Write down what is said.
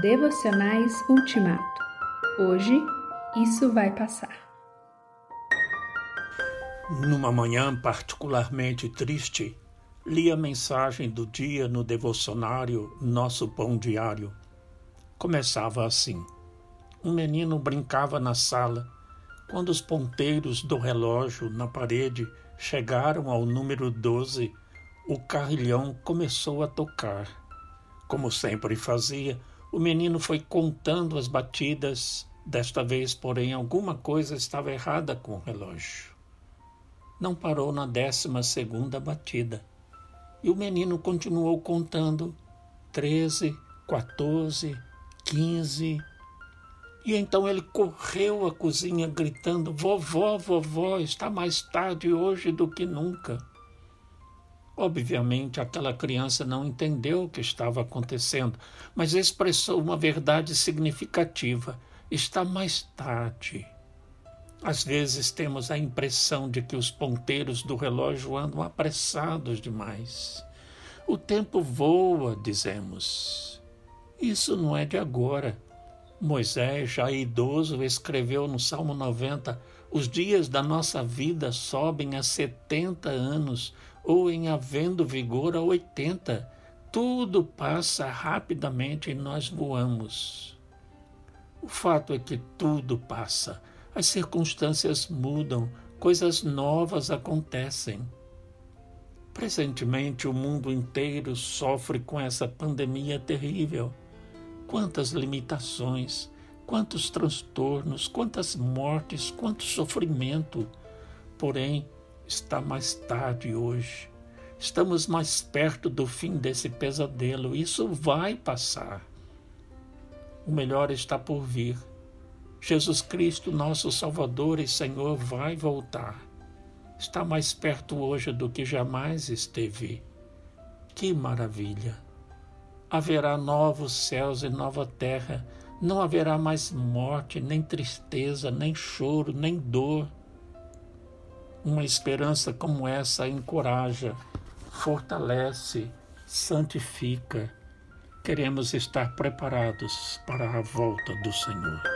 Devocionais Ultimato. Hoje, isso vai passar. Numa manhã particularmente triste, li a mensagem do dia no devocionário Nosso Pão Diário. Começava assim: Um menino brincava na sala quando os ponteiros do relógio na parede chegaram ao número 12. O carrilhão começou a tocar. Como sempre fazia, o menino foi contando as batidas. Desta vez, porém, alguma coisa estava errada com o relógio. Não parou na décima segunda batida. E o menino continuou contando. Treze, quatorze, quinze. E então ele correu à cozinha gritando: Vovó, vovó, está mais tarde hoje do que nunca. Obviamente, aquela criança não entendeu o que estava acontecendo, mas expressou uma verdade significativa: está mais tarde. Às vezes temos a impressão de que os ponteiros do relógio andam apressados demais. O tempo voa, dizemos. Isso não é de agora. Moisés, já idoso, escreveu no Salmo 90: Os dias da nossa vida sobem a 70 anos, ou em havendo vigor a 80. Tudo passa rapidamente e nós voamos. O fato é que tudo passa, as circunstâncias mudam, coisas novas acontecem. Presentemente, o mundo inteiro sofre com essa pandemia terrível. Quantas limitações, quantos transtornos, quantas mortes, quanto sofrimento. Porém, está mais tarde hoje. Estamos mais perto do fim desse pesadelo. Isso vai passar. O melhor está por vir. Jesus Cristo, nosso Salvador e Senhor, vai voltar. Está mais perto hoje do que jamais esteve. Que maravilha! Haverá novos céus e nova terra. Não haverá mais morte, nem tristeza, nem choro, nem dor uma esperança como essa encoraja, fortalece, santifica. Queremos estar preparados para a volta do Senhor.